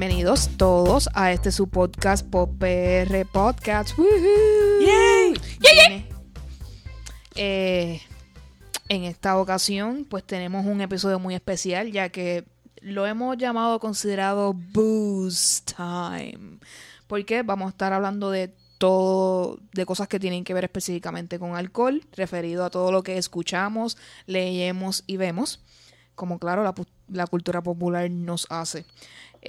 Bienvenidos todos a este su podcast PR Podcast. ¡Yay! Viene- Eh, en esta ocasión, pues tenemos un episodio muy especial, ya que lo hemos llamado considerado Booze Time. Porque vamos a estar hablando de todo, de cosas que tienen que ver específicamente con alcohol, referido a todo lo que escuchamos, leemos y vemos, como claro la cultura popular nos hace.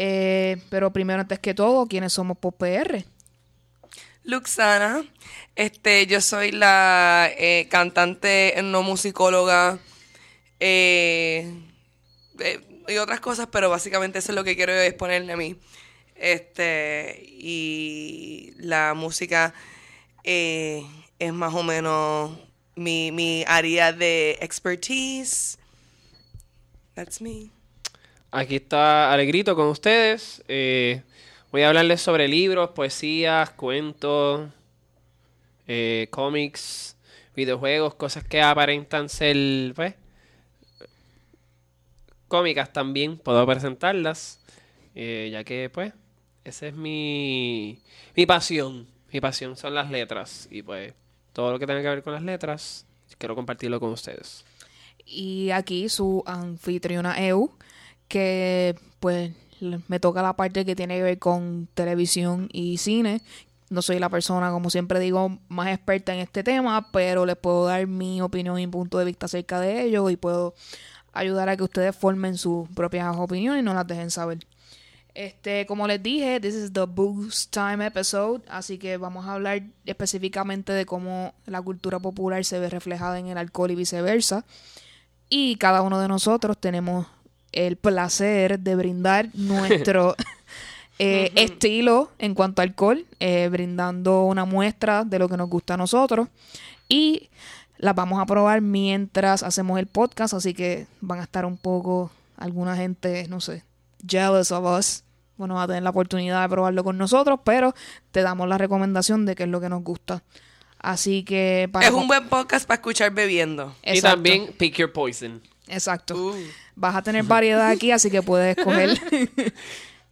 Eh, pero primero, antes que todo, ¿quiénes somos por PR? Luxana, este, yo soy la eh, cantante no musicóloga eh, eh, y otras cosas, pero básicamente eso es lo que quiero exponerle a mí. Este, y la música eh, es más o menos mi, mi área de expertise. That's me. Aquí está Alegrito con ustedes. Eh, voy a hablarles sobre libros, poesías, cuentos, eh, cómics, videojuegos, cosas que aparentan ser, pues, cómicas también. Puedo presentarlas, eh, ya que, pues, esa es mi, mi pasión. Mi pasión son las letras y, pues, todo lo que tenga que ver con las letras, quiero compartirlo con ustedes. Y aquí su anfitriona EU, que pues me toca la parte que tiene que ver con televisión y cine. No soy la persona, como siempre digo, más experta en este tema, pero les puedo dar mi opinión y punto de vista acerca de ello y puedo ayudar a que ustedes formen sus propias opiniones y no las dejen saber. Este, como les dije, this is the Boost Time episode, así que vamos a hablar específicamente de cómo la cultura popular se ve reflejada en el alcohol y viceversa. Y cada uno de nosotros tenemos el placer de brindar nuestro eh, estilo en cuanto a alcohol, eh, brindando una muestra de lo que nos gusta a nosotros. Y las vamos a probar mientras hacemos el podcast, así que van a estar un poco, alguna gente, no sé, jealous of us. Bueno, va a tener la oportunidad de probarlo con nosotros, pero te damos la recomendación de qué es lo que nos gusta. Así que para Es un buen podcast para escuchar bebiendo. Y también Pick Your Poison. Exacto. Uh. Vas a tener variedad aquí, así que puedes escoger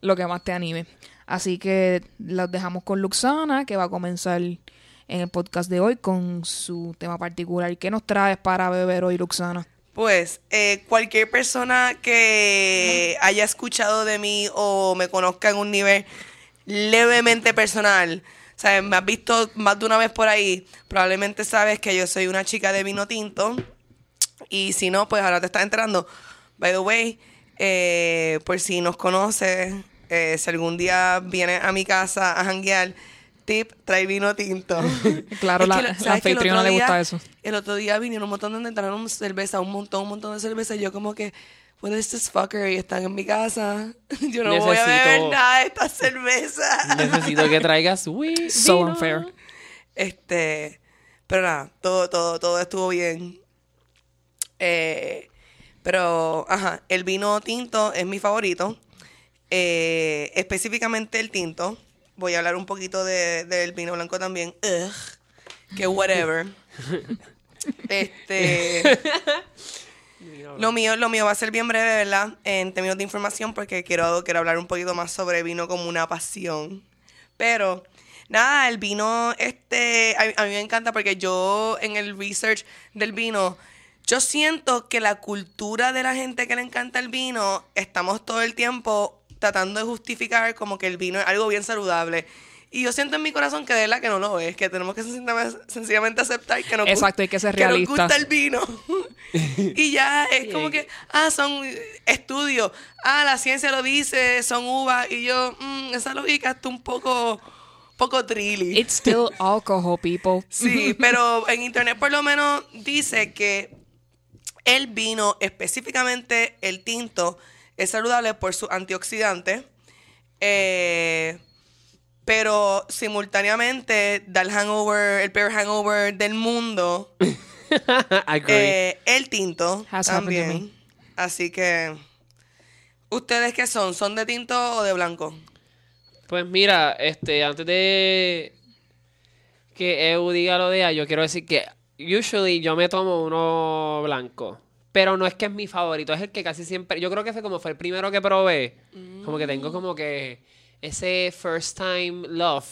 lo que más te anime. Así que los dejamos con Luxana, que va a comenzar en el podcast de hoy con su tema particular. ¿Qué nos traes para beber hoy, Luxana? Pues eh, cualquier persona que haya escuchado de mí o me conozca en un nivel levemente personal, o sea, me has visto más de una vez por ahí, probablemente sabes que yo soy una chica de vino tinto. Y si no, pues ahora te estás enterando. By the way, eh, por si nos conoces, eh, si algún día vienes a mi casa a janguear, tip, trae vino tinto. Claro, Es la- que la ¿sabes que el anfitriona le gusta eso. El otro día vinieron un montón de entraron cerveza, un montón, un montón de cerveza. Y yo como que, what is this fucker? Y están en mi casa. Yo no voy a beber nada de esta cerveza. Necesito que traigas wi- So vino. unfair. Este, pero nada, todo, todo, todo estuvo bien. Eh, pero, ajá, el vino tinto es mi favorito. Eh, específicamente el tinto. Voy a hablar un poquito de- del vino blanco también. Ugh, que whatever. este. Lo mío, lo mío va a ser bien breve, ¿verdad? En términos de información, porque quiero, quiero hablar un poquito más sobre vino como una pasión. Pero, nada, el vino, este, a, a mí me encanta porque yo en el research del vino, yo siento que la cultura de la gente que le encanta el vino, estamos todo el tiempo tratando de justificar como que el vino es algo bien saludable. Y yo siento en mi corazón que de verdad que no lo es, que tenemos que sencillamente, aceptar que nos, Exacto, hay que ser que nos gusta el vino. y ya es como que, ah, son estudios, ah, la ciencia lo dice, son uvas. Y yo, mm, esa lógica está un poco, poco trilly. It's still alcohol, people. Sí, pero en internet por lo menos dice que el vino, específicamente el tinto, es saludable por su antioxidante. eh, pero simultáneamente da el hangover, el peor hangover del mundo. Agree. Eh, el tinto Has también. Así que, ¿ustedes qué son? ¿Son de tinto o de blanco? Pues mira, este, antes de que Eu diga lo de ella, yo quiero decir que usually yo me tomo uno blanco. Pero no es que es mi favorito, es el que casi siempre. Yo creo que fue como fue el primero que probé. Como que tengo como que ese first time love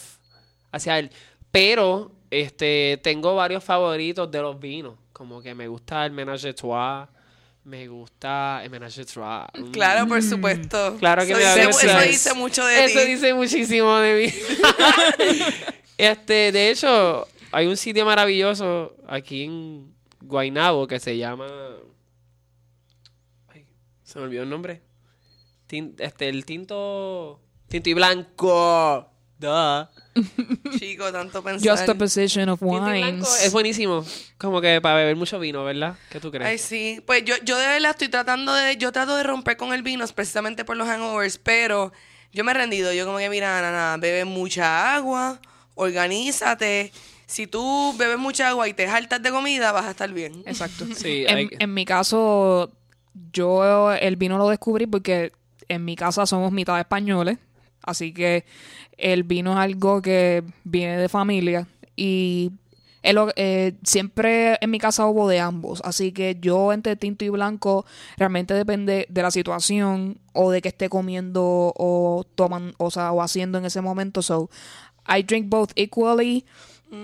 hacia él. Pero este tengo varios favoritos de los vinos. Como que me gusta el Menage Trois. Me gusta el Menage Trois. Mm. Claro, por supuesto. Claro que eso me dice, eso dice mucho de Eso ti. dice muchísimo de mí. este, de hecho, hay un sitio maravilloso aquí en Guaynabo que se llama. Ay, se me olvidó el nombre. Tin- este, el tinto. Tinto y blanco. Duh. Chico, tanto pensar. Just a position of Tinto y blanco wines. es buenísimo. Como que para beber mucho vino, ¿verdad? ¿Qué tú crees? Ay, sí. Pues yo, yo de verdad estoy tratando de... Yo trato de romper con el vino precisamente por los hangovers, pero yo me he rendido. Yo como que, mira, nada, bebe mucha agua, organízate. Si tú bebes mucha agua y te jaltas de comida, vas a estar bien. Exacto. Sí, en, hay- en mi caso, yo el vino lo descubrí porque en mi casa somos mitad españoles, así que el vino es algo que viene de familia y es lo- eh, siempre en mi casa hubo de ambos, así que yo entre tinto y blanco realmente depende de la situación o de que esté comiendo o toman, o sea, o haciendo en ese momento. So, I drink both equally,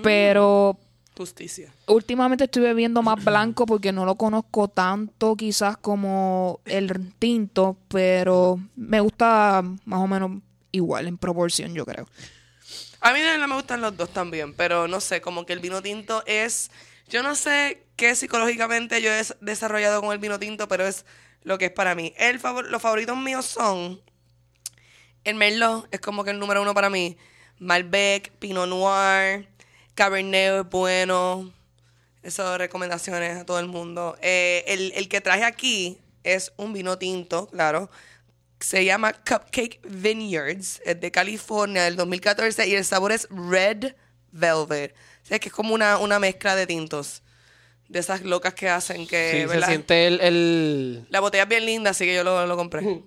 pero Justicia. últimamente estoy bebiendo más blanco porque no lo conozco tanto quizás como el tinto, pero me gusta más o menos igual en proporción, yo creo. A mí verdad me gustan los dos también, pero no sé, como que el vino tinto es... Yo no sé qué psicológicamente yo he des- desarrollado con el vino tinto, pero es lo que es para mí. El favor- los favoritos míos son... El Merlot es como que el número uno para mí. Malbec, Pinot Noir, Cabernet es bueno. Esas recomendaciones a todo el mundo. Eh, el, el que traje aquí es un vino tinto, claro. Se llama Cupcake Vineyards. Es de California del 2014 y el sabor es Red Velvet. O sea, que es como una, una mezcla de tintos. De esas locas que hacen que, sí, se ¿verdad? siente el, el- La botella es bien linda, así que yo lo, lo compré.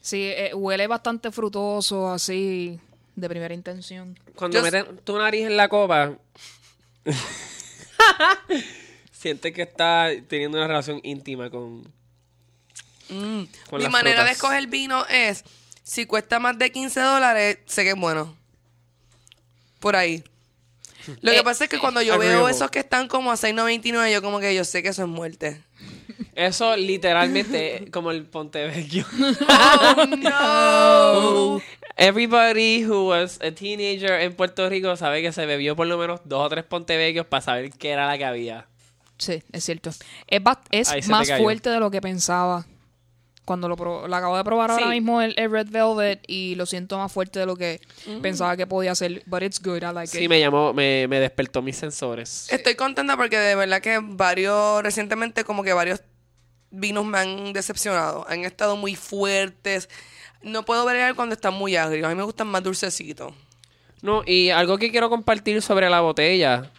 Sí, eh, huele bastante frutoso, así, de primera intención. Cuando Yo- meten tu nariz en la copa, sientes que está teniendo una relación íntima con, Mm. con Mi las manera de escoger vino es, si cuesta más de 15 dólares, sé que es bueno. Por ahí. Lo que Eh, pasa es que cuando yo veo esos que están como a 6.99, yo como que yo sé que eso es muerte. Eso literalmente es como el Pontevecchio. ¡Oh, no! Everybody who was a teenager en Puerto Rico sabe que se bebió por lo menos dos o tres Pontevecchios para saber qué era la que había. Sí, es cierto. Es, más fuerte de lo que pensaba. Cuando lo, pro- lo acabo de probar ahora Sí. mismo el, el Red Velvet y lo siento más fuerte de lo que pensaba que podía ser. But it's good, I like Sí, it. me llamó, me, me despertó mis sensores. Estoy contenta porque de verdad que varios, recientemente como que varios vinos me han decepcionado. Han estado muy fuertes. No puedo ver cuando están muy agrios. A mí me gustan más dulcecitos. No, y algo que quiero compartir sobre la botella.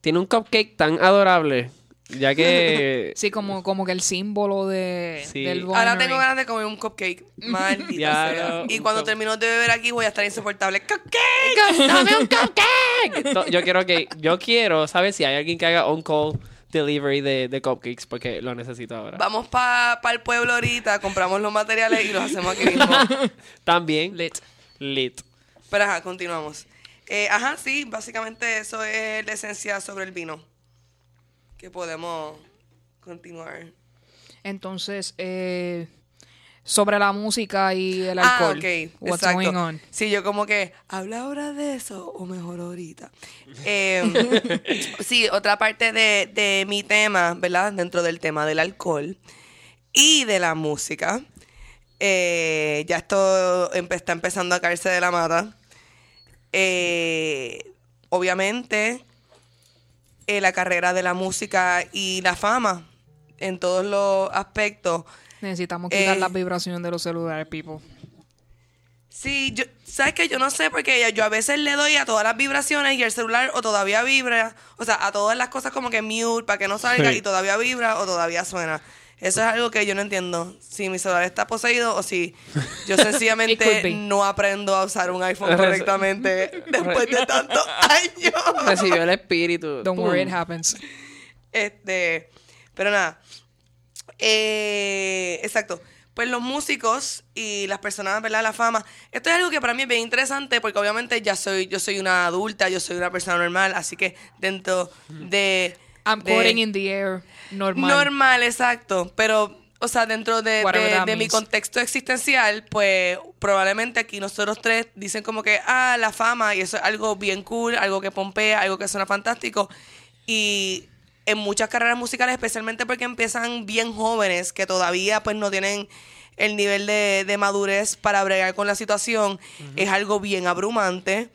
Tiene un cupcake tan adorable, ya que... Sí, como, como que el símbolo de, Sí. del Ahora tengo ganas de comer un cupcake. Maldita Ya, sea. no, Y cuando cup- termino de beber aquí voy a estar insoportable. ¡Cupcake! ¡Dame un cupcake! Yo quiero que... Yo quiero, ¿sabes? Si hay alguien que haga on-call delivery de, de cupcakes, porque lo necesito ahora. Vamos para el pueblo ahorita, compramos los materiales y los hacemos aquí mismo. También... Lit. Lit. Pero ajá, continuamos. Eh, ajá, sí, básicamente eso es la esencia sobre el vino. Que podemos continuar. Entonces, eh, sobre la música y el Ah, alcohol. ok, What's exacto. going on? Sí, yo como que, ¿habla ahora de eso o mejor ahorita? Eh, sí, otra parte de, de mi tema, ¿verdad? Dentro del tema del alcohol y de la música. Eh, ya esto empe- está empezando a caerse de la mata. Eh, obviamente, eh, la carrera de la música y la fama en todos los aspectos. Necesitamos quitar Eh, las vibraciones de los celulares, people. Sí, yo, ¿sabes qué? Yo no sé porque yo a veces le doy a todas las vibraciones y el celular o todavía vibra, o sea, a todas las cosas como que mute para que no salga Sí. y todavía vibra o todavía suena. Eso es algo que yo no entiendo. Si mi celular está poseído o si yo sencillamente no aprendo a usar un iPhone correctamente después de tantos años. Recibió el espíritu. Don't worry, it happens. Este, Pero nada. Eh, exacto. Pues los músicos y las personas, ¿verdad? La fama. Esto es algo que para mí es bien interesante porque obviamente ya soy, yo soy una adulta, yo soy una persona normal, así que dentro de... I'm de- in the air. Normal. Normal, exacto. Pero, o sea, dentro de, de- de mi contexto existencial, pues probablemente aquí nosotros tres dicen como que, ah, la fama, y eso es algo bien cool, algo que pompea, algo que suena fantástico. Y en muchas carreras musicales, especialmente porque empiezan bien jóvenes, que todavía pues no tienen el nivel de, de madurez para bregar con la situación, es algo bien abrumante.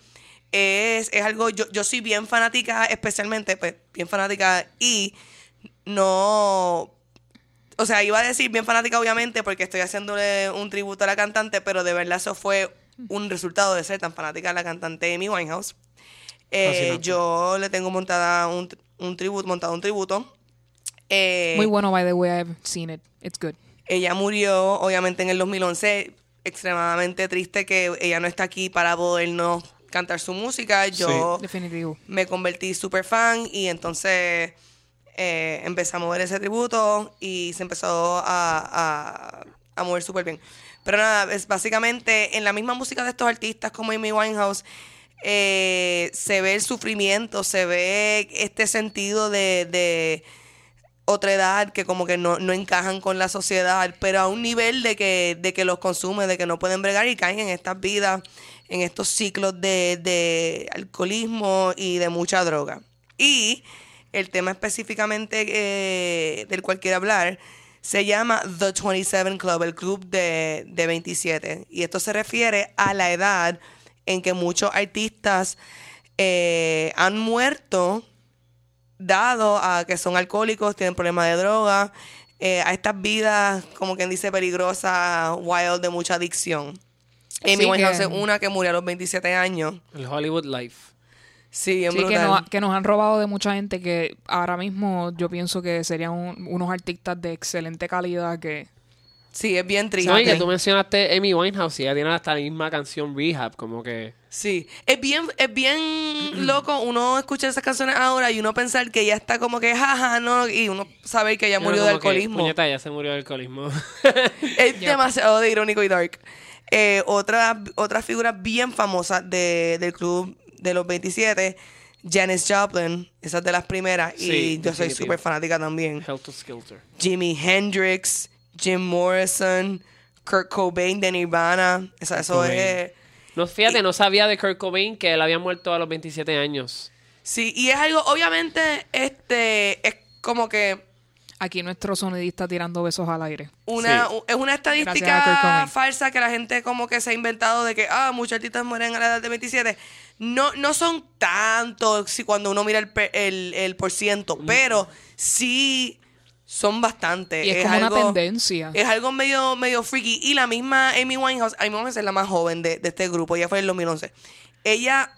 Es, es algo, yo, yo soy bien fanática, especialmente, pues, bien fanática y no o sea, iba a decir bien fanática, obviamente, porque estoy haciéndole un tributo a la cantante, pero de verdad eso fue un resultado de ser tan fanática de la cantante Amy Winehouse. Eh, yo le tengo montada un, un tributo, montado un tributo. Eh, Muy bueno, by the way. I've seen it. It's good. ella murió, obviamente, en el 2011. Extremadamente triste que ella no está aquí para podernos cantar su música. Yo Definitivo. me convertí súper fan y entonces eh, empecé a mover ese tributo y se empezó a, a, a mover súper bien. Pero nada, es básicamente en la misma música de estos artistas como Amy Winehouse eh, se ve el sufrimiento, se ve este sentido de, de otra edad que como que no, no encajan con la sociedad, pero a un nivel de que, de que los consume, de que no pueden bregar y caen en estas vidas, en estos ciclos de, de alcoholismo y de mucha droga. Y el tema específicamente eh, del cual quiero hablar se llama The 27 Club, el club de, de 27. Y esto se refiere a la edad en que muchos artistas eh, han muerto dado a que son alcohólicos, tienen problemas de droga, eh, a estas vidas, como quien dice, peligrosas, wild, de mucha adicción. Amy Winehouse es una que murió a los 27 años. El Hollywood Life. Sí, que nos, que nos han robado de mucha gente que ahora mismo yo pienso que serían un- unos artistas de excelente calidad que... Sí, es bien triste. No, y que tú mencionaste Amy Winehouse y ella tiene hasta la misma canción Rehab, como que... Sí, es bien, es bien loco uno escuchar esas canciones ahora y uno pensar que ya está como que jaja, no, y uno saber que ya murió de como que, alcoholismo. puñeta, ya se murió de alcoholismo. Es demasiado de irónico y dark. Eh, otra, otra figura bien famosa de, del club de los 27, Janis Joplin, esa es de las primeras, Sí, y yo soy súper fanática también. Hell to Skelter. Jimi Hendrix, Jim Morrison, Kurt Cobain de Nirvana, esa, eso Cobain. es... No, fíjate, no sabía de Kurt Cobain que él había muerto a los 27 años. Sí, y es algo, obviamente, este, es como que Aquí nuestro sonidista tirando besos al aire. una, Sí. es una estadística falsa que la gente como que se ha inventado de que, ah, muchos artistas mueren a la edad de 27. No, no son tantos si cuando uno mira el, pe- el, el por ciento, pero sí son bastantes. Y es, como una tendencia. Es algo medio, medio freaky. Y la misma Amy Winehouse, Amy Winehouse es la más joven de, de este grupo, ella fue en el 2011. Ella,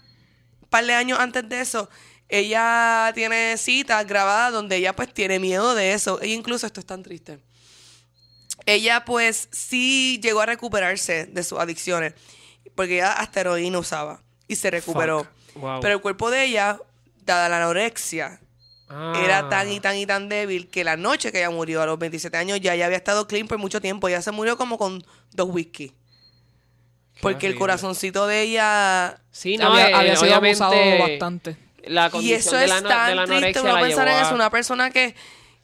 un par de años antes de eso, ella tiene citas grabadas donde ella pues tiene miedo de eso. Ella incluso, esto es tan triste. Ella pues sí llegó a recuperarse de sus adicciones, porque ella hasta heroína usaba y se recuperó. Wow. Pero el cuerpo de ella, dada la anorexia, Ah. era tan y tan y tan débil que la noche que ella murió a los 27 años ya, ya había estado clean por mucho tiempo. Ella se murió como con dos whisky. Porque el horrible. corazoncito de ella... Sí, no, había, eh, había sido obviamente, abusado bastante. La Y eso de es la, tan de la triste uno pensar en eso. a- Una persona que,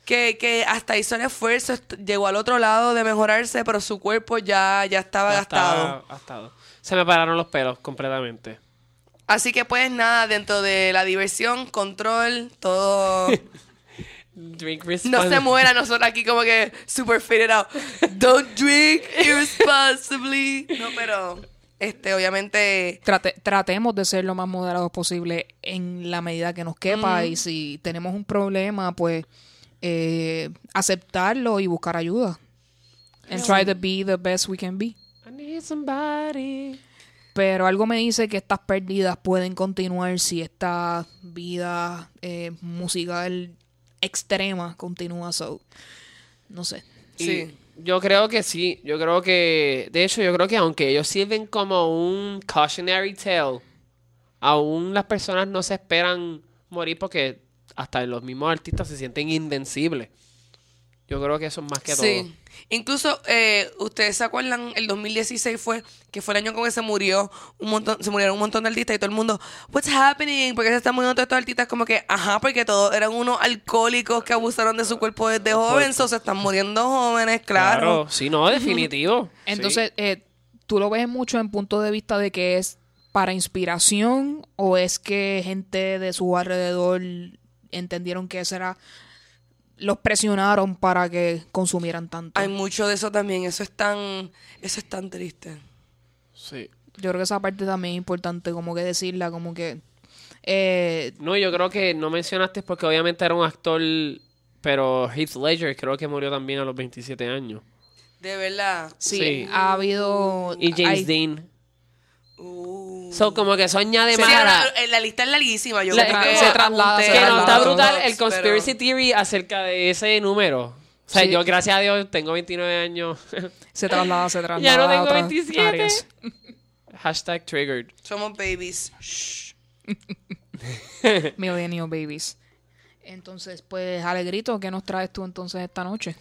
que, que hasta hizo el esfuerzo, llegó al otro lado de mejorarse, pero su cuerpo ya, ya estaba ya gastado. estaba gastado. Se me pararon los pelos completamente. Así que pues nada, dentro de la diversión, control, todo... Drink No se muera nosotros aquí como que super figured out. Don't drink irresponsibly. No, pero este obviamente Trate- tratemos de ser lo más moderados posible en la medida que nos quepa y si tenemos un problema, pues eh, aceptarlo y buscar ayuda. And try to be the best we can be. I need somebody. Pero algo me dice que estas pérdidas pueden continuar si esta vida eh, musical extrema continúa. So, no sé. Y Sí. Yo creo que sí. Yo creo que. De hecho, yo creo que aunque ellos sirven como un cautionary tale, aún las personas no se esperan morir porque hasta los mismos artistas se sienten invencibles. Yo creo que eso es más que todo. Incluso, eh, ustedes se acuerdan, el 2016 fue, que fue el año con que se murió un montón, se murieron un montón de artistas y todo el mundo, what's happening? Porque se están muriendo todos estos artistas como que, ajá, porque todos eran unos alcohólicos que abusaron de su cuerpo desde jóvenes, o se están muriendo jóvenes, claro. Sí, no, definitivo. Entonces, eh, ¿tú lo ves mucho en punto de vista de que es para inspiración o es que gente de su alrededor entendieron que eso era los presionaron para que consumieran tanto. Hay mucho de eso también, eso es tan, eso es tan triste. Sí. Yo creo que esa parte también es importante, como que decirla, como que... Eh, No, yo creo que no mencionaste porque obviamente era un actor, pero Heath Ledger creo que murió también a los 27 años. De verdad. sí, Sí. ha habido... Y James hay- Dean. Uh. So, como que eso añade Sí, más la, a la- lista es larguísima. Yo La- creo que se traslada, Que no está brutal el conspiracy pero- theory acerca de ese número. O sea, Sí. yo, gracias a Dios, tengo 29 años. Se traslada, se traslada. ya no tengo otras 27. áreas. Hashtag triggered. Somos babies. Shh. Millennial Babies. Entonces, pues, Alegrito, ¿qué nos traes tú entonces esta noche?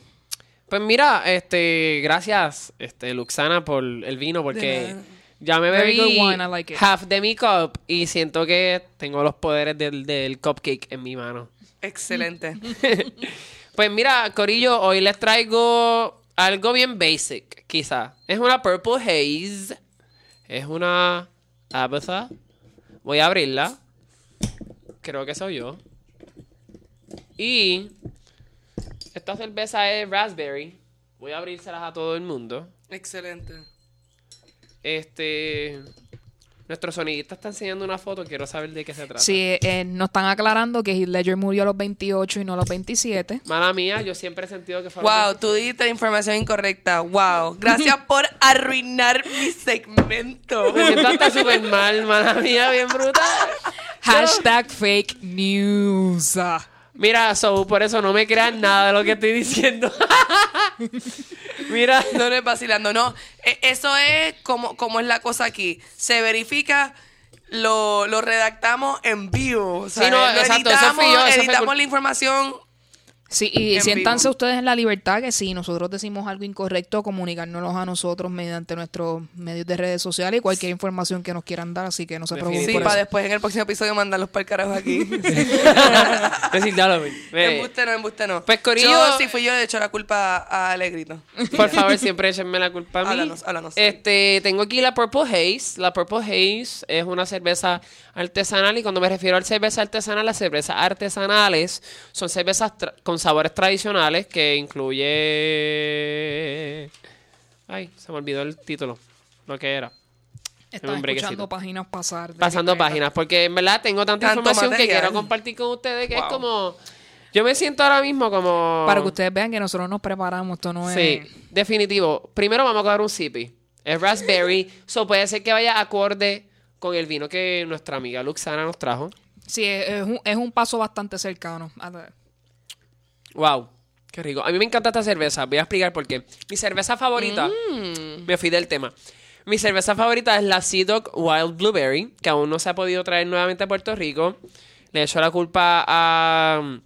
Pues mira, este, gracias, este, Luxana, por el vino, porque nada. Ya me Very bebí good wine, I like it. half de mi cup y siento que tengo los poderes del, del cupcake en mi mano. Excelente. Pues mira, Corillo, hoy les traigo algo bien basic, quizá. Es una Purple Haze. Es una Abatha. Voy a abrirla. Creo que soy yo. Y esta cerveza es Raspberry. Voy a abrírselas a todo el mundo. Excelente. Este. Nuestro sonidista está enseñando una foto. Quiero saber de qué se trata. Sí, eh, nos están aclarando que Heath Ledger murió a los 28 y no a los 27. Mala mía, yo siempre he sentido que fue. Wow, tú diste información incorrecta. Wow. Gracias por arruinar mi segmento. Me siento hasta súper mal, mala mía, bien brutal. Hashtag fake news. Mira, so, por eso no me crean nada de lo que estoy diciendo. Mira, No, es vacilando, no. E- Eso es como, como es la cosa aquí. Se verifica, lo, lo redactamos en vivo. O sea, Sí, no, lo exacto, eso editamos, yo, eso editamos la información. Sí, y siéntanse vivo. ustedes en la libertad que si nosotros decimos algo incorrecto, comunicárnoslo a nosotros mediante nuestros medios de redes sociales y cualquier información que nos quieran dar, así que no se preocupen Sí, por para eso. después en el próximo episodio mandarlos para el carajo aquí. decir, ven. Ve. embuste no, embuste no. Pues, Corillo- Yo, si fui yo, le echo la culpa a Alegrito. Por favor, siempre échenme la culpa a mí. Háblanos, háblanos. Este, tengo aquí la Purple Haze. La Purple Haze es una cerveza artesanal y cuando me refiero a cerveza artesanal, las cervezas artesanales son cervezas tra- con sabores tradicionales que incluye... Ay, se me olvidó el título, lo que era. Brequecito. escuchando páginas pasar. Pasando páginas, porque en verdad tengo tanta Tanto información que quiero compartir con ustedes que es como... Yo me siento ahora mismo como... Para que ustedes vean que nosotros nos preparamos, esto no es... Sí, definitivo. Primero vamos a coger un sipi. Es raspberry. so puede ser que vaya acorde con el vino que nuestra amiga Luxana nos trajo. Sí, es, es un, es un paso bastante cercano. A ver. Wow, qué rico. A mí me encanta esta cerveza. Voy a explicar por qué. Mi cerveza favorita, me fui del tema. Mi cerveza favorita es la Sea Dog Wild Blueberry, que aún no se ha podido traer nuevamente a Puerto Rico. Le echo la culpa a mm,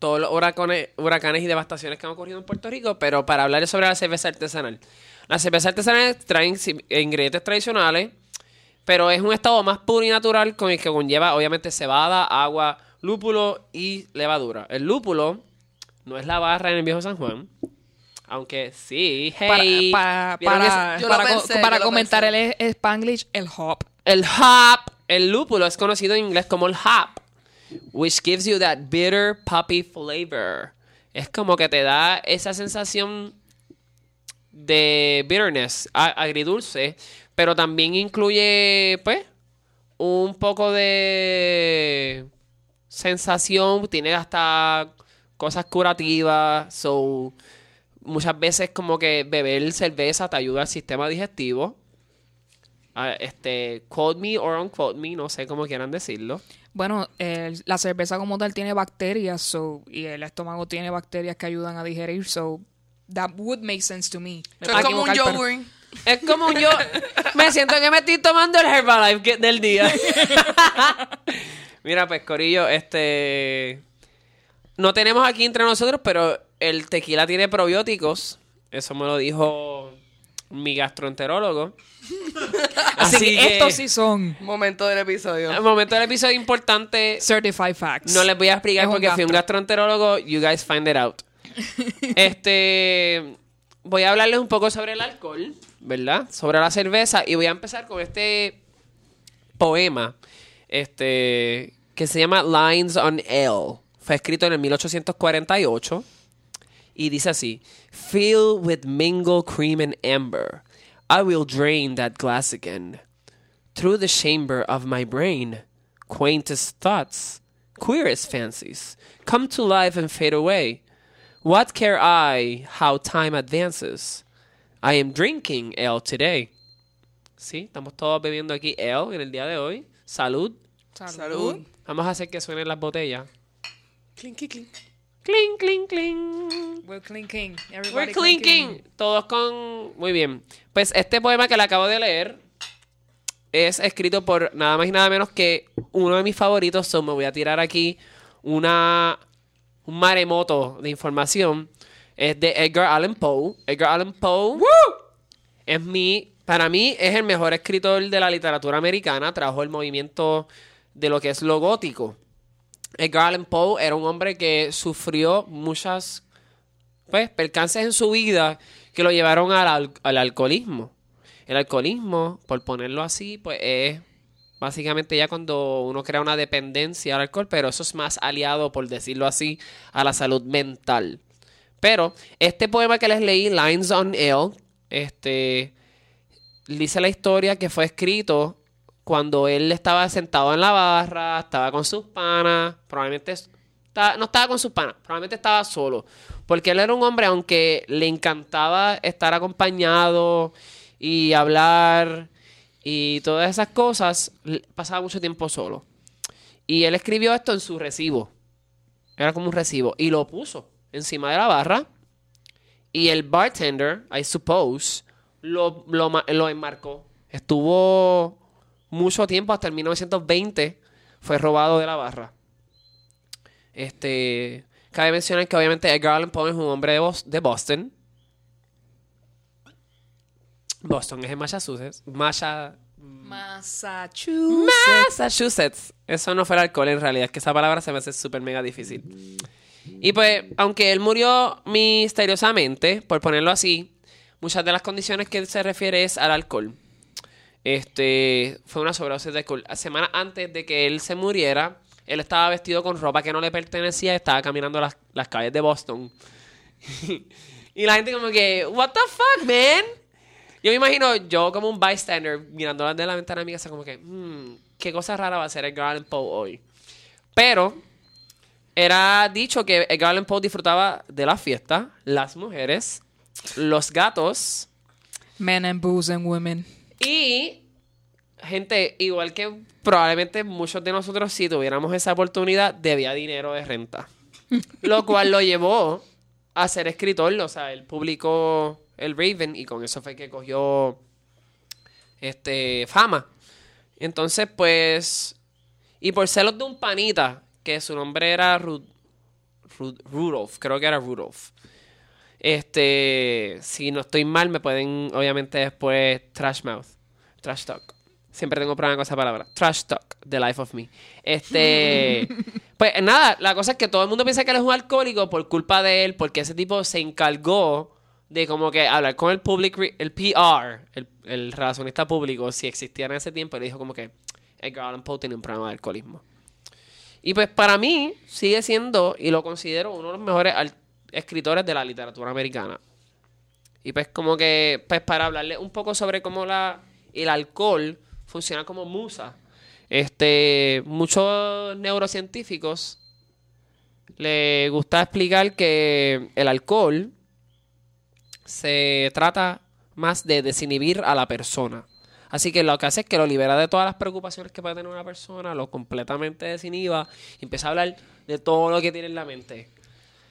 todos los huracanes, huracanes y devastaciones que han ocurrido en Puerto Rico, pero para hablar sobre la cerveza artesanal. Las cervezas artesanales traen ingredientes tradicionales, pero es un estado más puro y natural con el que conlleva obviamente cebada, agua, lúpulo y levadura. El lúpulo no es la barra en el viejo San Juan, aunque sí, hey, para, para, ¿vieron que para, Yo lo para co- pensé, para yo lo comentar pensé. el Spanglish, el hop. El hop, el lúpulo es conocido en inglés como el hop, which gives you that bitter puppy flavor. Es como que te da esa sensación de bitterness, agridulce, pero también incluye, pues, un poco de sensación, tiene hasta cosas curativas, so muchas veces como que beber cerveza te ayuda al sistema digestivo. Ah, este, quote me or unquote me, no sé cómo quieran decirlo. Bueno, el- la cerveza como tal tiene bacterias, so, y el estómago tiene bacterias que ayudan a digerir, so that would make sense to me. Me es como un equivocar, pero- yogur. Es como yo me siento que me estoy tomando el Herbalife del día. Mira, pues Corillo, este no tenemos aquí entre nosotros, pero el tequila tiene probióticos. Eso me lo dijo mi gastroenterólogo. Así, que, estos sí son. Momento del episodio. El momento del episodio importante. Certified facts. No les voy a explicar Es un porque fui un gastro. gastroenterólogo. You guys find it out. este. Voy a hablarles un poco sobre el alcohol, ¿verdad? Sobre la cerveza. Y voy a empezar con este poema. Este. Que se llama Lines on Ale. Fue escrito en el 1848. Y dice así: Fill with mingle cream and amber. I will drain that glass again. Through the chamber of my brain, quaintest thoughts, queerest fancies, come to life and fade away. What care I how time advances? I am drinking ale today. Sí, estamos todos bebiendo aquí ale en el día de hoy. Salud. Salud. Vamos a hacer que suenen las botellas. Clink, clink, clink. Clink, clink. We're clinking. We're clinking. Todos con... Muy bien. Pues este poema que le acabo de leer es escrito por nada más y nada menos que uno de mis favoritos. So me voy a tirar aquí una... Un maremoto de información. Es de Edgar Allan Poe. Edgar Allan Poe es mi... Para mí es el mejor escritor de la literatura americana. Trajo el movimiento de lo que es lo gótico. Edgar Allan Poe era un hombre que sufrió muchas pues, percances en su vida que lo llevaron al, al- al alcoholismo. El alcoholismo, por ponerlo así, pues es básicamente ya cuando uno crea una dependencia al alcohol, pero eso es más aliado, por decirlo así, a la salud mental. Pero este poema que les leí, Lines on Ale, este, dice la historia que fue escrito cuando él estaba sentado en la barra, estaba con sus panas, probablemente no estaba con sus panas, probablemente estaba solo. Porque él era un hombre, aunque le encantaba estar acompañado y hablar y todas esas cosas, pasaba mucho tiempo solo. Y él escribió esto en su recibo. Era como un recibo. Y lo puso encima de la barra. Y el bartender, I suppose, lo, lo, lo enmarcó. Estuvo mucho tiempo, hasta el 1920, fue robado de la barra. Este, cabe mencionar que obviamente Edgar Allan Poe es un hombre de, Bos- de Boston. Boston es en Massachusetts. Masha- Massachusetts. Massachusetts. Eso no fue el alcohol en realidad, es que esa palabra se me hace súper mega difícil. Y pues, aunque él murió misteriosamente, por ponerlo así, muchas de las condiciones que él se refiere es al alcohol. Este, fue una sobredosis de alcohol. Semanas antes de que él se muriera, él estaba vestido con ropa que no le pertenecía, estaba caminando las, las calles de Boston. y la gente como que, what the fuck, man? Yo me imagino yo como un bystander mirando de la ventana de mi casa como que, "Hmm, qué cosa rara va a ser Edgar Allan Poe hoy. Pero era dicho que Edgar Allan Poe disfrutaba de la fiesta, las mujeres, los gatos Men and booze and women. Y gente, igual que probablemente muchos de nosotros si tuviéramos esa oportunidad, debía dinero de renta. Lo cual lo llevó a ser escritor, o sea, él publicó el Raven y con eso fue que cogió este fama. Entonces, pues y por celos de un panita, que su nombre era Ru- Ru- Rudolph, creo que era Rudolph. Este, si no estoy mal, me pueden, obviamente, después trash mouth, trash talk. Siempre tengo problema con esa palabra. Trash talk, the life of me. Este, pues nada, la cosa es que todo el mundo piensa que él es un alcohólico por culpa de él, porque ese tipo se encargó de como que hablar con el public, el PR, el, el relacionista público, si existía en ese tiempo, y le dijo como que Edgar Allan Poe tiene un problema de alcoholismo. Y pues para mí sigue siendo, y lo considero uno de los mejores escritores de la literatura americana. Y pues como que, pues para hablarle un poco sobre cómo la, el alcohol funciona como musa. Este, muchos neurocientíficos le gusta explicar que el alcohol se trata más de desinhibir a la persona. Así que lo que hace es que lo libera de todas las preocupaciones que puede tener una persona, lo completamente desinhiba y empieza a hablar de todo lo que tiene en la mente.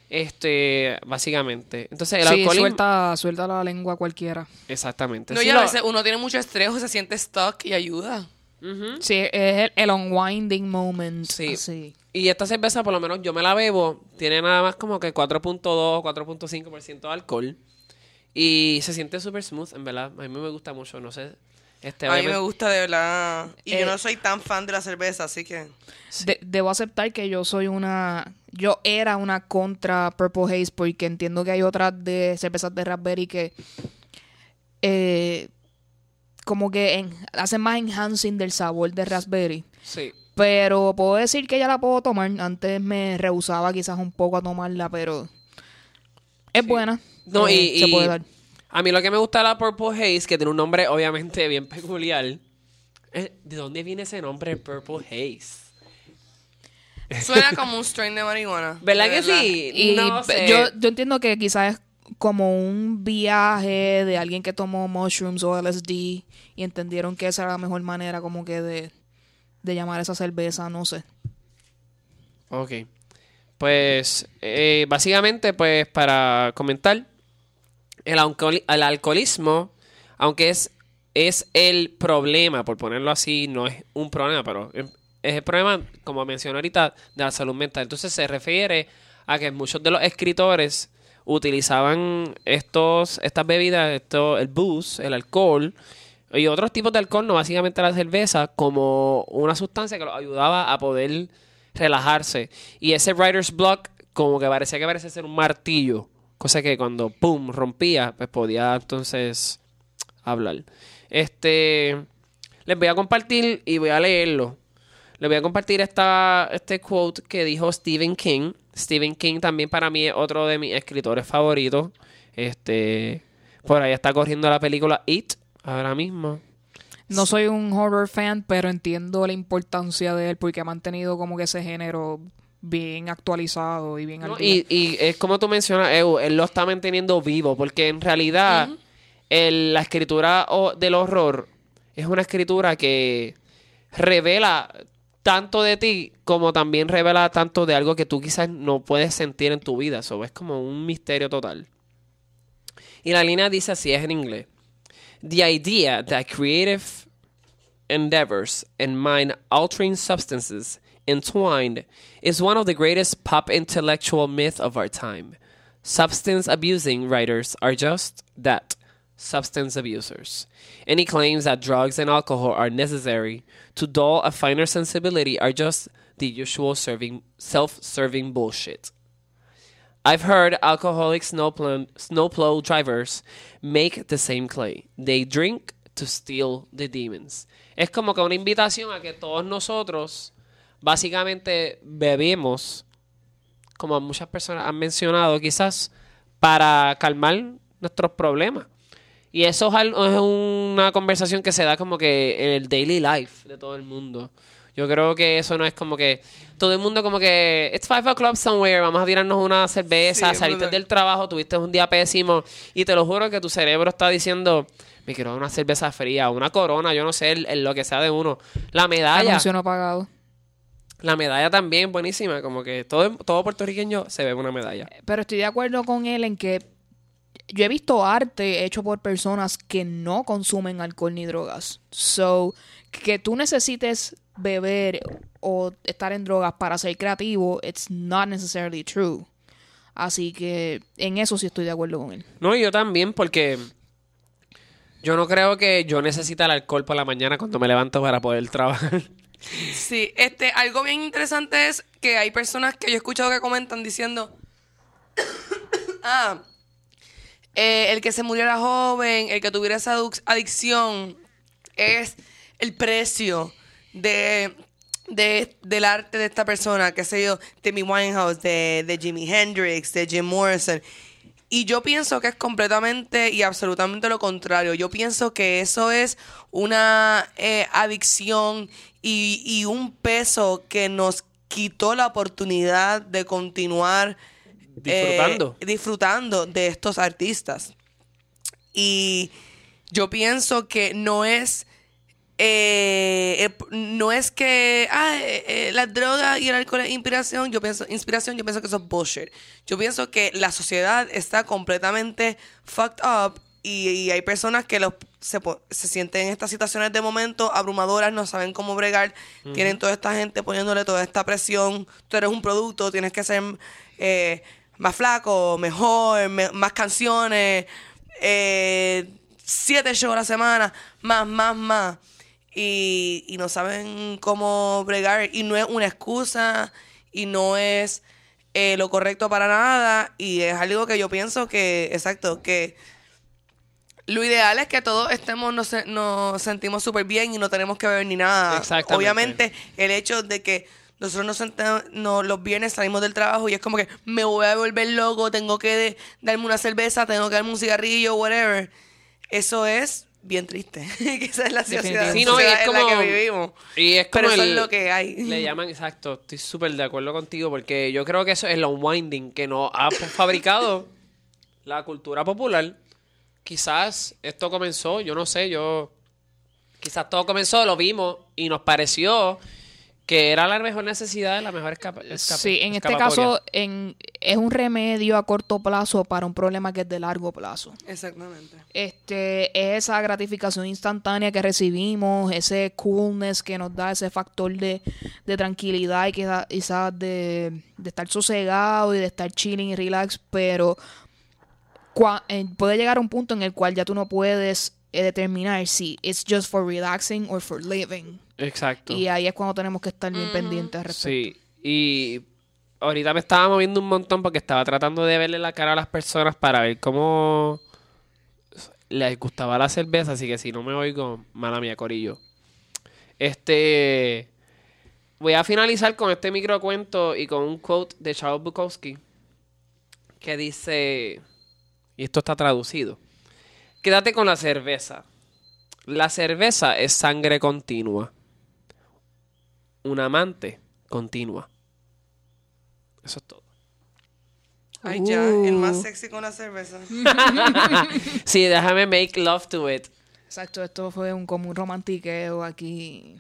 Este, básicamente. Entonces, el sí, alcoholismo. suelta, suelta la lengua cualquiera. Exactamente. No, Sí, y a lo- veces uno tiene mucho estrés o se siente stuck y ayuda. Sí, es el, el unwinding moment. Sí. así. Y esta cerveza, por lo menos yo me la bebo, tiene nada más como que 4.2, 4.5% de alcohol. Y se siente súper smooth, en verdad. A mí me gusta mucho, no sé. Este, A mí me gusta de verdad. Y Eh, yo no soy tan fan de la cerveza, así que. De- debo aceptar que yo soy una. Yo era una contra Purple Haze porque entiendo que hay otras de cervezas de raspberry que. eh, como que en- hacen más enhancing del sabor de raspberry. Sí. Pero puedo decir que ya la puedo tomar. Antes me rehusaba quizás un poco a tomarla, pero. Es buena. No, Eh, y, se y puede dar. a mí lo que me gusta de la Purple Haze, que tiene un nombre obviamente bien peculiar. ¿De dónde viene ese nombre Purple Haze? Suena como un strain de marihuana. ¿Verdad de que sí? Y no pe- sé. yo, yo entiendo que quizás es como un viaje de alguien que tomó mushrooms o LSD y entendieron que esa era la mejor manera como que de, de llamar esa cerveza, no sé. Ok. Pues, eh, básicamente, pues, para comentar, el, alcohol- el alcoholismo, aunque es, es el problema, por ponerlo así, no es un problema, pero es el problema, como mencioné ahorita, de la salud mental. Entonces se refiere a que muchos de los escritores utilizaban estos, estas bebidas, esto, el booze, el alcohol y otros tipos de alcohol, no básicamente la cerveza, como una sustancia que los ayudaba a poder relajarse. Y ese writer's block, como que parecía que parecía ser un martillo, cosa que cuando pum rompía, pues podía entonces hablar. Este, les voy a compartir y voy a leerlo. Les voy a compartir esta, este quote que dijo Stephen King. Stephen King también para mí es otro de mis escritores favoritos. Este, por ahí está corriendo la película It ahora mismo. No soy un horror fan, pero entiendo la importancia de él porque ha mantenido como que ese género bien actualizado y bien ¿no? Y, y es como tú mencionas, Eu, él lo está manteniendo vivo, porque en realidad el- la escritura o- del horror es una escritura que revela tanto de ti como también revela tanto de algo que tú quizás no puedes sentir en tu vida. Eso es como un misterio total. Y la línea dice así, es en inglés. The idea that creative endeavors and mind altering substances entwined is one of the greatest pop intellectual myths of our time. Substance abusing writers are just that substance abusers. Any claims that drugs and alcohol are necessary to dull a finer sensibility are just the usual serving, self serving bullshit. I've heard alcoholic snowplow, snowplow drivers make the same claim. They drink to steal the demons. Es como que una invitación a que todos nosotros básicamente bebemos, como muchas personas han mencionado, quizás para calmar nuestros problemas. Y eso es, una conversación que se da como que en el daily life de todo el mundo. Yo creo que eso no es como que todo el mundo como que it's five o'clock somewhere, vamos a tirarnos una cerveza, Sí, saliste del trabajo, tuviste un día pésimo y te lo juro que tu cerebro está diciendo me quiero dar una cerveza fría, una corona, yo no sé, el- el lo que sea de uno. La medalla, Anuncio no pagado. la medalla también buenísima, como que todo, todo puertorriqueño se bebe una medalla. Pero estoy de acuerdo con él en que yo he visto arte hecho por personas que no consumen alcohol ni drogas. So, que tú necesites beber o estar en drogas para ser creativo, it's not necessarily true. Así que en eso sí estoy de acuerdo con él. No, y yo también, porque yo no creo que yo necesite el alcohol por la mañana cuando me levanto para poder trabajar. Sí, este, algo bien interesante es que hay personas que yo he escuchado que comentan diciendo, ah, eh, el que se muriera joven, el que tuviera esa adicción, es el precio de, de- del arte de esta persona, qué sé yo, Amy Winehouse, de, de Jimi Hendrix, de Jim Morrison. Y yo pienso que es completamente y absolutamente lo contrario. Yo pienso que eso es una eh, adicción y, y un peso que nos quitó la oportunidad de continuar eh, Disfrutando. disfrutando de estos artistas. Y yo pienso que no es eh, eh, no es que ah, eh, la droga y el alcohol es inspiración, yo pienso inspiración, yo pienso que eso es bullshit. Yo pienso que la sociedad está completamente fucked up y, hay personas que los, se, se, sienten en estas situaciones de momento abrumadoras, no saben cómo bregar, tienen toda esta gente poniéndole toda esta presión, tú eres un producto, tienes que ser eh, más flaco, mejor, más canciones, eh, siete shows a la semana, más, más, más. Y, y no saben cómo bregar. Y no es una excusa y no es eh, lo correcto para nada. Y es algo que yo pienso que, exacto, que lo ideal es que todos estemos, nos, nos sentimos súper bien y no tenemos que beber ni nada. Obviamente, el hecho de que nosotros nos sentamos, los viernes salimos del trabajo y es como que me voy a volver loco, tengo que darme una cerveza, tengo que darme un cigarrillo, whatever. Eso es bien triste. que esa es la sociedad, en la que vivimos. Y es como Pero eso es lo que hay. Le llaman, exacto, estoy súper de acuerdo contigo porque yo creo que eso es el unwinding que nos ha fabricado la cultura popular quizás esto comenzó, yo no sé, yo... Quizás todo comenzó, lo vimos y nos pareció que era la mejor necesidad, la mejor escapa, Sí, en este caso en, es un remedio a corto plazo para un problema que es de largo plazo. Exactamente. Este, es esa gratificación instantánea que recibimos, ese coolness que nos da ese factor de, de tranquilidad y quizás de, de estar sosegado y de estar chilling y relax, pero eh, puede llegar a un punto en el cual ya tú no puedes eh, determinar si it's just for relaxing or for living. Exacto. Y ahí es cuando tenemos que estar bien pendientes al respecto. Sí, y ahorita me estaba moviendo un montón porque estaba tratando de verle la cara a las personas para ver cómo les gustaba la cerveza, así que si no me oigo, mala mía, Corillo. Este. Voy a finalizar con este microcuento y con un quote de Charles Bukowski que dice y esto está traducido. Quédate con la cerveza. La cerveza es sangre continua. Un amante continua. Eso es todo. Ay, ya, el más uh. sexy con la cerveza. sí, déjame make love to it. Exacto, esto fue un como un romantiqueo aquí.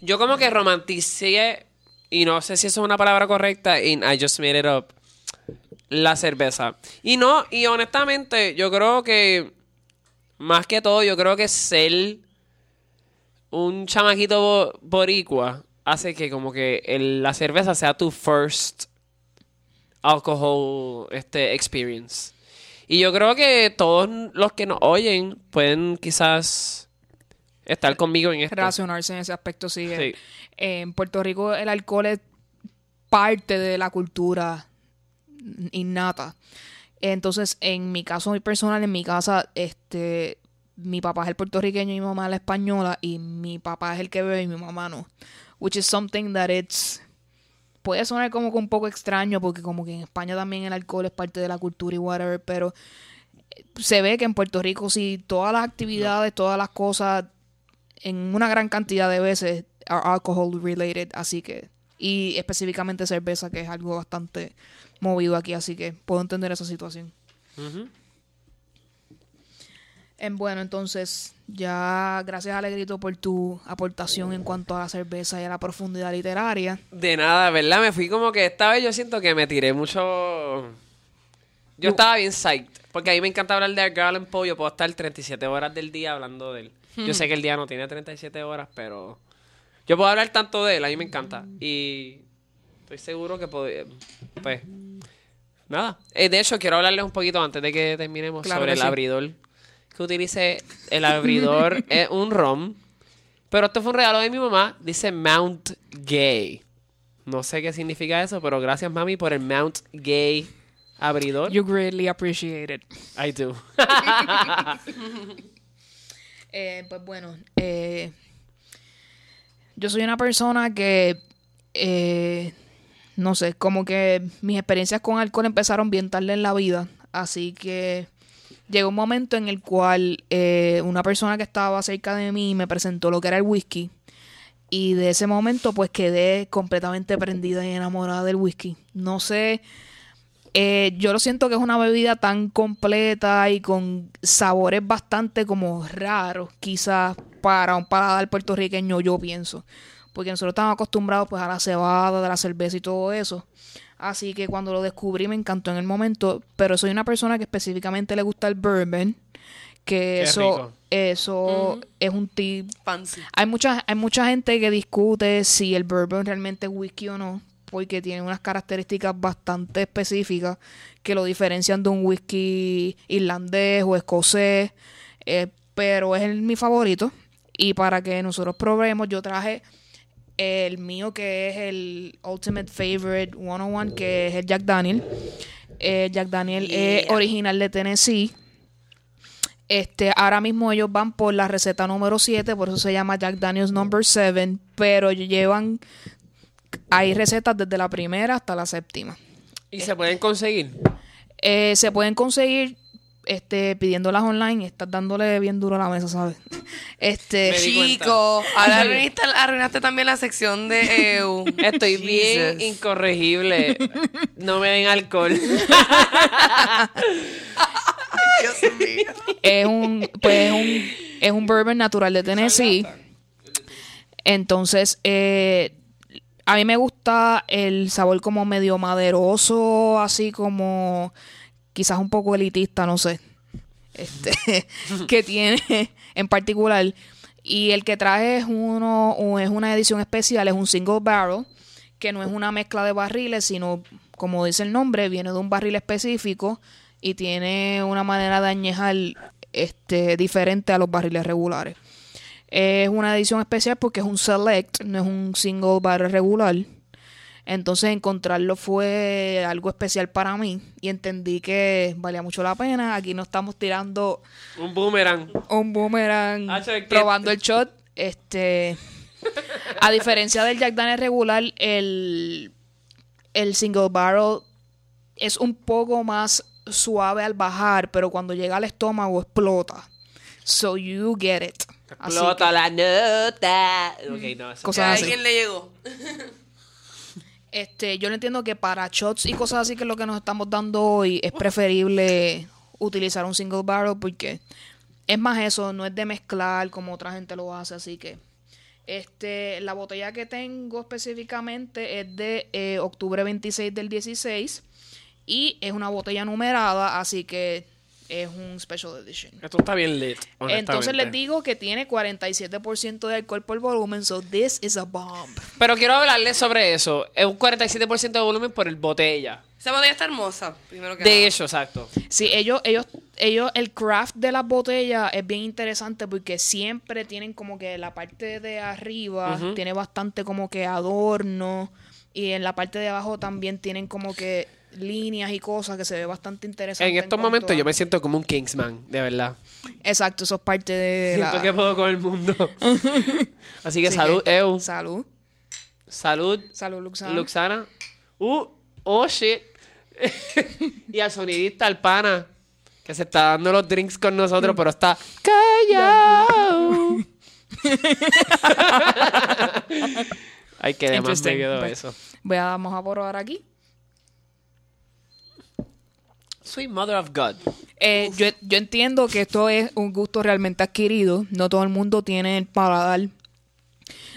Yo como que romanticé, y no sé si eso es una palabra correcta, in I just made it up la cerveza. Y no, y honestamente, yo creo que más que todo, yo creo que ser un chamaquito boricua hace que como que la cerveza sea tu first alcohol este, experience. Y yo creo que todos los que nos oyen pueden quizás estar conmigo en esto. Relacionarse en ese aspecto, sí. sí. En Puerto Rico el alcohol es parte de la cultura innata. Entonces, en mi caso muy personal, en mi casa, este, mi papá es el puertorriqueño y mi mamá es la española y mi papá es el que bebe y mi mamá no. Which is something that it's puede sonar como que un poco extraño porque como que en España también el alcohol es parte de la cultura y whatever, pero se ve que en Puerto Rico sí todas las actividades, todas las cosas en una gran cantidad de veces are alcohol related, así que y específicamente cerveza que es algo bastante movido aquí, así que puedo entender esa situación. En, bueno, entonces, ya gracias Alegrito por tu aportación en cuanto a la cerveza y a la profundidad literaria. De nada, ¿verdad? Me fui como que esta vez yo siento que me tiré mucho... Yo estaba bien psyched, porque a mí me encanta hablar de Edgar Allan Poe, yo puedo estar 37 horas del día hablando de él. Yo sé que el día no tiene 37 horas, pero yo puedo hablar tanto de él, a mí me encanta. Y estoy seguro que puedo... Pues, Nada. Eh, de hecho, quiero hablarles un poquito antes de que terminemos sobre el abridor. Que utilice el abridor es un ROM. Pero esto fue un regalo de mi mamá. Dice Mount Gay. No sé qué significa eso, pero gracias, mami, por el Mount Gay abridor. You greatly appreciate it. I do. Eh, pues bueno, eh, yo soy una persona que no sé, como que mis experiencias con alcohol empezaron bien tarde en la vida, así que llegó un momento en el cual eh, una persona que estaba cerca de mí me presentó lo que era el whisky y de ese momento pues quedé completamente prendida y enamorada del whisky. No sé, eh, yo lo siento que es una bebida tan completa y con sabores bastante como raros, quizás para un paladar puertorriqueño yo pienso porque nosotros estamos acostumbrados pues a la cebada, de la cerveza y todo eso. Así que cuando lo descubrí me encantó en el momento, pero soy una persona que específicamente le gusta el bourbon, que Qué eso rico. eso es un tip Fancy. hay mucha, hay mucha gente que discute si el bourbon realmente es whisky o no, porque tiene unas características bastante específicas que lo diferencian de un whisky irlandés o escocés, eh, pero es el- mi favorito. Y para que nosotros probemos, yo traje el mío que es el Ultimate Favorite 101, que es el Jack Daniel. Eh, Jack Daniel es original de Tennessee. Este, ahora mismo ellos van por la receta número 7, por eso se llama Jack Daniels Number 7, pero llevan hay recetas desde la primera hasta la séptima. ¿Y se pueden conseguir? Eh, se pueden conseguir este pidiéndolas online, estás dándole bien duro a la mesa, ¿sabes? Este, Me. Chico, ahora arruinaste, arruinaste también la sección de EU. Estoy bien Jesus. incorregible. No me den alcohol. Dios mío. es un pues es un es un bourbon natural de Tennessee. Entonces, eh, a mí me gusta el sabor como medio maderoso, así como quizás un poco elitista, no sé. Este, que tiene en particular. Y el que traje es uno, es una edición especial, es un single barrel, que no es una mezcla de barriles, sino, como dice el nombre, viene de un barril específico y tiene una manera de añejar este, diferente a los barriles regulares. Es una edición especial porque es un select, no es un single barrel regular. Entonces encontrarlo fue algo especial para mí y entendí que valía mucho la pena. Aquí no estamos tirando Un boomerang. un boomerang Ah, che, que- probando el shot. Este, a diferencia del Jack Daniel regular, el, el single barrel es un poco más suave al bajar, pero cuando llega al estómago explota. So you get it. Explota la nota. Ok, no, eso- a alguien le llegó. Este, yo no entiendo que para shots y cosas así que es lo que nos estamos dando hoy es preferible utilizar un single barrel porque es más eso, no es de mezclar como otra gente lo hace, así que este, la botella que tengo específicamente es de eh, octubre 26 del 16 y es una botella numerada, así que es un special edition. Esto está bien lit. Entonces les digo que tiene 47% de alcohol por volumen, so this is a bomb. Pero quiero hablarles sobre eso. Es un 47% de volumen por el botella. Esa botella está hermosa, primero que De nada. hecho, exacto. Sí, ellos, ellos, ellos, el craft de las botellas es bien interesante porque siempre tienen como que la parte de arriba tiene bastante como que adorno y en la parte de abajo también tienen como que líneas y cosas que se ve bastante interesante. En estos momentos a- yo me siento como un Kingsman, de verdad. Exacto, eso es parte de la... Siento que puedo con el mundo. Así que Así salud, que, Eu. Salud. Salud, Salud, Luxana. Luxana. Uh, oh shit. y al sonidista, al pana, que se está dando los drinks con nosotros, pero está callado. Ay, que de más me quedó Pues, eso. Voy a- vamos a probar aquí. Sweet Mother of God. Eh, yo, yo entiendo que esto es un gusto realmente adquirido. No todo el mundo tiene el paladar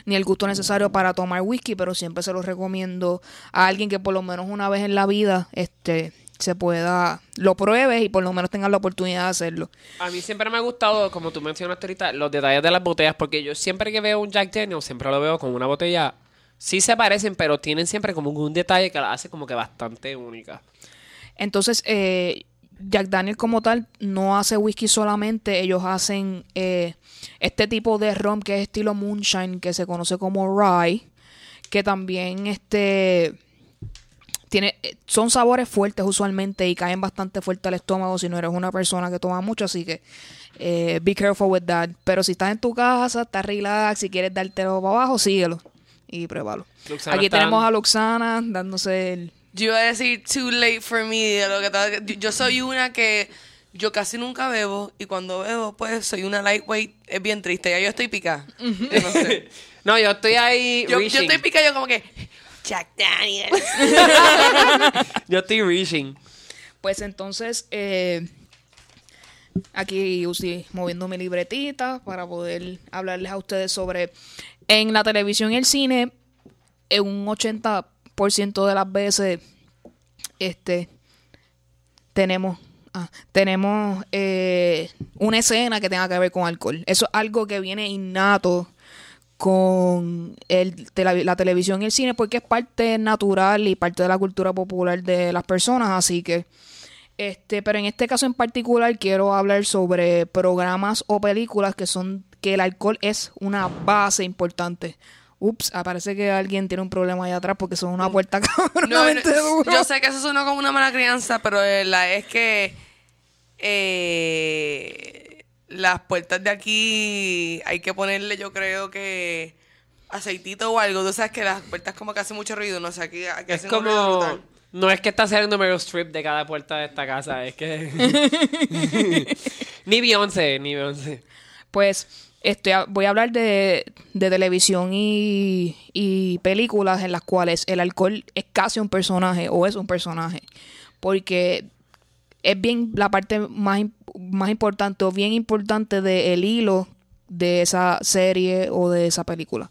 ni el gusto necesario para tomar whisky, pero siempre se lo recomiendo a alguien que por lo menos una vez en la vida este se pueda lo pruebes y por lo menos tengas la oportunidad de hacerlo. A mí siempre me ha gustado, como tú mencionaste ahorita, los detalles de las botellas, porque yo siempre que veo un Jack Daniels, siempre lo veo con una botella. Sí se parecen, pero tienen siempre como un detalle que la hace como que bastante única. Entonces, eh, Jack Daniel como tal no hace whisky solamente, ellos hacen eh, este tipo de rum que es estilo moonshine, que se conoce como rye, que también este tiene eh, son sabores fuertes usualmente y caen bastante fuerte al estómago si no eres una persona que toma mucho, así que eh, be careful with that. Pero si estás en tu casa, estás relax, si quieres dártelo para abajo, síguelo y pruébalo. Luxana Aquí tenemos a Luxana dándose el Yo iba a decir too late for me. de lo que estaba- yo- yo soy una que yo casi nunca bebo y cuando bebo pues soy una lightweight. Es bien triste. Ya yo estoy picada. Yo no sé. No, yo estoy ahí. Yo, estoy picada yo como que Jack Daniels. Yo estoy reaching. Pues entonces, eh, aquí estoy moviendo mi libretita para poder hablarles a ustedes sobre... En la televisión y el cine, en un 80% de las veces, este, tenemos ah, tenemos eh, una escena que tenga que ver con alcohol. Eso es algo que viene innato con el, la, televisión y el cine porque es parte natural y parte de la cultura popular de las personas, así que este, pero en este caso en particular quiero hablar sobre programas o películas que son que el alcohol es una base importante. Ups, aparece que alguien tiene un problema allá atrás porque son una puerta cabronamente no, Yo sé que eso suena como una mala crianza, pero la es que eh, las puertas de aquí hay que ponerle, yo creo que aceitito o algo. Tú sabes que las puertas como que hacen mucho ruido, no sé, aquí, aquí es como... No es que está saliendo Meryl Streep de cada puerta de esta casa, es que... ni Beyoncé, ni Beyoncé. Pues voy a hablar de, de televisión y, y, películas en las cuales el alcohol es casi un personaje o es un personaje. Porque es bien la parte más, más importante o bien importante del hilo de esa serie o de esa película.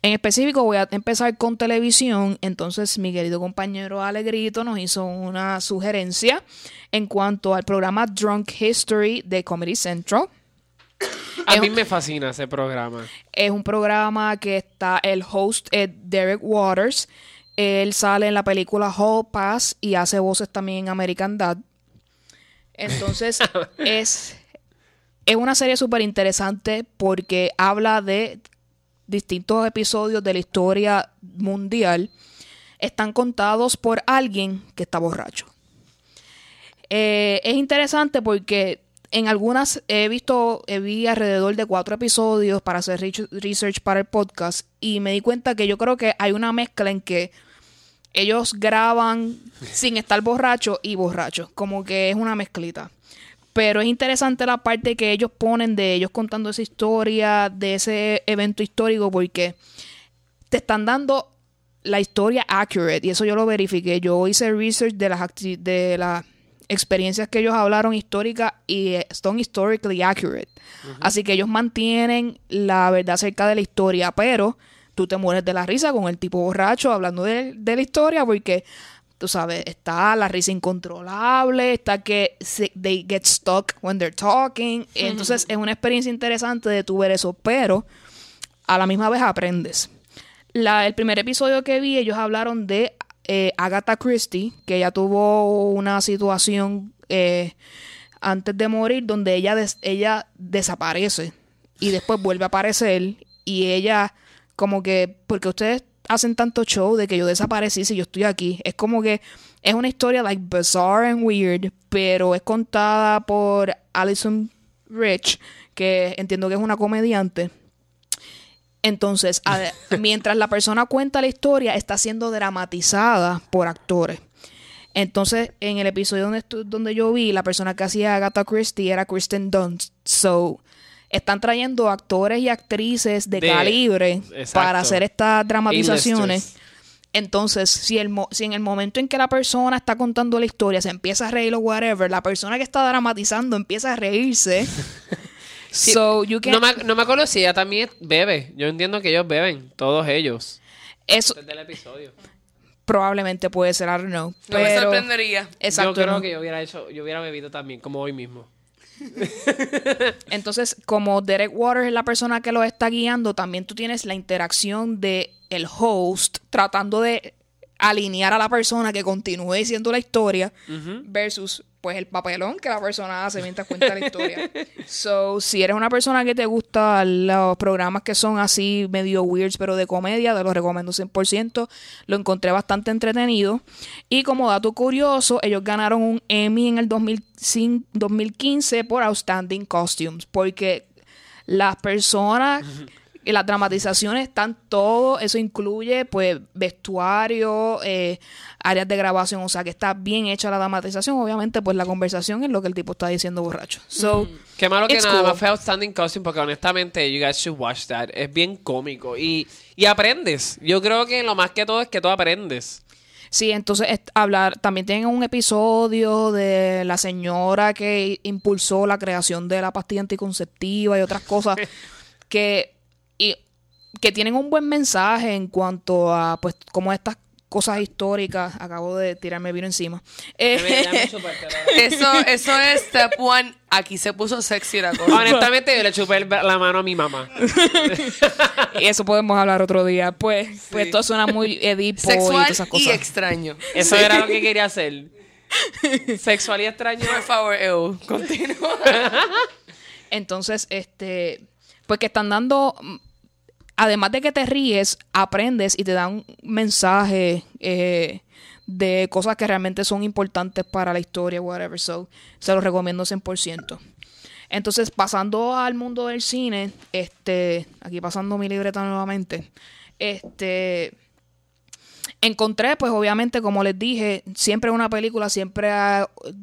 En específico voy a empezar con televisión, entonces mi querido compañero Alegrito nos hizo una sugerencia en cuanto al programa Drunk History de Comedy Central. A mí me fascina ese programa. Es un programa que está, el host es Derek Waters. Él sale en la película Hall Pass y hace voces también en American Dad. Entonces, es, es una serie súper interesante porque habla de distintos episodios de la historia mundial. Están contados por alguien que está borracho. Eh, es interesante porque en algunas he visto, vi alrededor de cuatro episodios para hacer research para el podcast y me di cuenta que yo creo que hay una mezcla en que ellos graban sin estar borrachos y borrachos, como que es una mezclita. Pero es interesante la parte que ellos ponen de ellos contando esa historia, de ese evento histórico, porque te están dando la historia accurate y eso yo lo verifiqué. Yo hice research de las, de las experiencias que ellos hablaron históricas y eh, son historically accurate. Así que ellos mantienen la verdad acerca de la historia, pero tú te mueres de la risa con el tipo borracho hablando de, la historia porque tú sabes, está la risa incontrolable, está que they get stuck when they're talking. Entonces es una experiencia interesante de tu ver eso, pero a la misma vez aprendes. La, el primer episodio que vi, ellos hablaron de eh, Agatha Christie, que ella tuvo una situación eh, antes de morir donde ella, ella desaparece y después vuelve a aparecer y ella como que, porque ustedes hacen tanto show de que yo desaparecí si yo estoy aquí, es como que es una historia like bizarre and weird, pero es contada por Alison Rich, que entiendo que es una comediante. Entonces, mientras la persona cuenta la historia, está siendo dramatizada por actores. Entonces, en el episodio donde, donde yo vi, la persona que hacía Agatha Christie era Kristen Dunst. So, están trayendo actores y actrices de, calibre para hacer estas dramatizaciones. Entonces, si, el si en el momento en que la persona está contando la historia se empieza a reír o whatever, la persona que está dramatizando empieza a reírse. no, me, no me acuerdo si ella también bebe. Yo entiendo que ellos beben, todos ellos. Eso. del episodio. Probablemente puede ser, I don't know. No me sorprendería. Exacto. Yo creo que yo hubiera hecho, yo hubiera bebido también, como hoy mismo. Entonces, como Derek Waters es la persona que lo está guiando, también tú tienes la interacción de el host tratando de alinear a la persona que continúe diciendo la historia versus pues el papelón que la persona hace mientras cuenta la historia. So, si eres una persona que te gusta los programas que son así medio weirds pero de comedia, te los recomiendo 100%. Lo encontré bastante entretenido. Y como dato curioso, ellos ganaron un Emmy en el 2015 por Outstanding Costumes, porque las personas las dramatizaciones están todo, eso incluye pues vestuario, eh, áreas de grabación, o sea que está bien hecha la dramatización, obviamente pues la conversación es lo que el tipo está diciendo borracho. So, mm. Qué malo que nada más fue Outstanding Costume porque honestamente you guys should watch that, es bien cómico y, y aprendes, yo creo que lo más que todo es que tú aprendes. Sí, entonces hablar, también tienen un episodio de la señora que impulsó la creación de la pastilla anticonceptiva y otras cosas que y que tienen un buen mensaje en cuanto a pues cómo estas cosas históricas. Acabo de tirarme vino encima. Eh. Eso, eso es step one. Aquí se puso sexy la cosa. Honestamente, yo le chupé la mano a mi mamá. y eso podemos hablar otro día. Pues, pues esto suena muy Edipo y Sexual todas esas y cosas. extraño. Eso era lo que quería hacer. Sexual y extraño. Por favor, Eu, continúa. Entonces, este, pues que están dando, además de que te ríes, aprendes y te dan un mensaje eh, de cosas que realmente son importantes para la historia, whatever. So, se los recomiendo 100%. Entonces, pasando al mundo del cine, este, aquí pasando mi libreta nuevamente, este, encontré, pues obviamente, como les dije, siempre una película, siempre